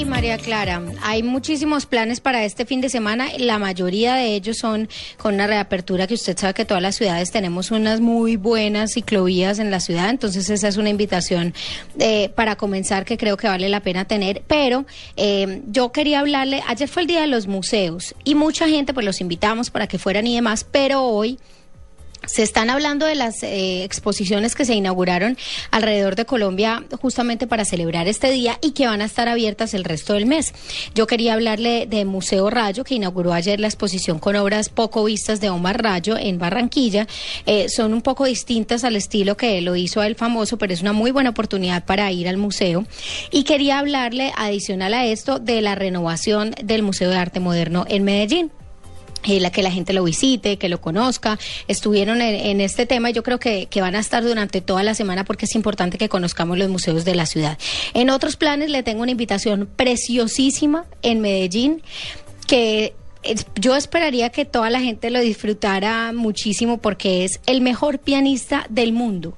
Y María Clara, hay muchísimos planes para este fin de semana. La mayoría de ellos son con una reapertura que usted sabe que todas las ciudades tenemos unas muy buenas ciclovías en la ciudad. Entonces esa es una invitación eh, para comenzar que creo que vale la pena tener. Pero eh, yo quería hablarle, ayer fue el Día de los Museos y mucha gente pues los invitamos para que fueran y demás, pero hoy... Se están hablando de las eh, exposiciones que se inauguraron alrededor de Colombia justamente para celebrar este día y que van a estar abiertas el resto del mes. Yo quería hablarle de Museo Rayo, que inauguró ayer la exposición con obras poco vistas de Omar Rayo en Barranquilla. Eh, son un poco distintas al estilo que lo hizo el famoso, pero es una muy buena oportunidad para ir al museo. Y quería hablarle, adicional a esto, de la renovación del Museo de Arte Moderno en Medellín. Eh, la que la gente lo visite, que lo conozca. Estuvieron en, este tema y yo creo que, que, van a estar durante toda la semana porque es importante que conozcamos los museos de la ciudad. En otros planes le tengo una invitación preciosísima en Medellín que yo esperaría que toda la gente lo disfrutara muchísimo porque es el mejor pianista del mundo.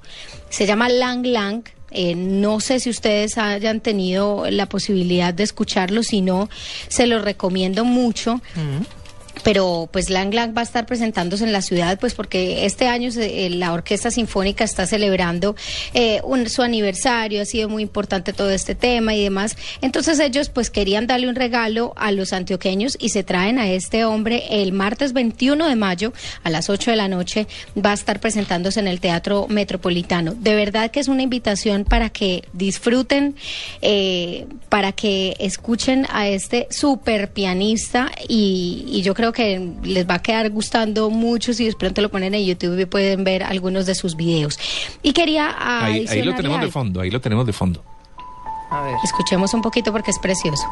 Se llama Lang Lang. Eh, no sé si ustedes hayan tenido la posibilidad de escucharlo, si no, se lo recomiendo mucho. -huh pero pues Lang Lang va a estar presentándose en la ciudad, pues porque este año se, eh, la Orquesta Sinfónica está celebrando eh, un, su aniversario, ha sido muy importante todo este tema y demás. Entonces ellos pues querían darle un regalo a los antioqueños y se traen a este hombre el martes 21 de mayo a las 8 de la noche, va a estar presentándose en el Teatro Metropolitano. De verdad que es una invitación para que disfruten, eh, para que escuchen a este super pianista y, y yo creo que les va a quedar gustando mucho si de pronto lo ponen en YouTube y pueden ver algunos de sus videos. Y quería ahí, ahí lo tenemos de fondo, ahí lo tenemos de fondo. A ver. Escuchemos un poquito porque es precioso.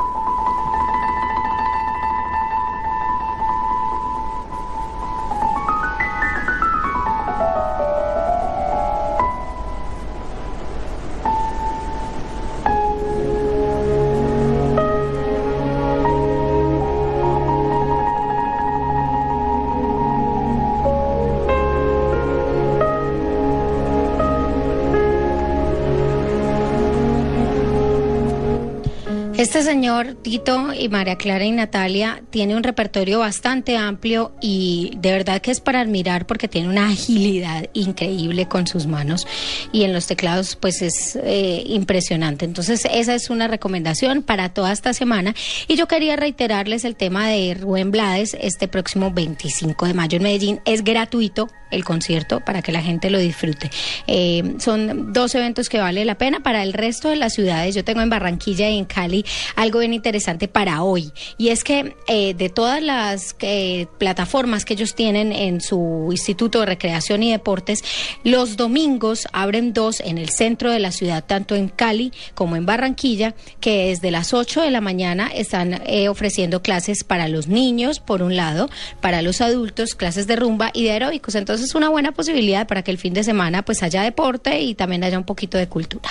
Este señor, Tito y María Clara y Natalia, tiene un repertorio bastante amplio y de verdad que es para admirar porque tiene una agilidad increíble con sus manos y en los teclados pues es eh, impresionante. Entonces esa es una recomendación para toda esta semana y yo quería reiterarles el tema de Rubén Blades este próximo 25 de mayo en Medellín. Es gratuito el concierto para que la gente lo disfrute. Eh, son dos eventos que vale la pena para el resto de las ciudades. Yo tengo en Barranquilla y en Cali algo bien interesante para hoy. Y es que eh, de todas las eh, plataformas que ellos tienen en su Instituto de Recreación y Deportes, los domingos abren dos en el centro de la ciudad, tanto en Cali como en Barranquilla, que desde las 8 de la mañana están eh, ofreciendo clases para los niños, por un lado, para los adultos, clases de rumba y de aeróbicos. Entonces es una buena posibilidad para que el fin de semana pues haya deporte y también haya un poquito de cultura.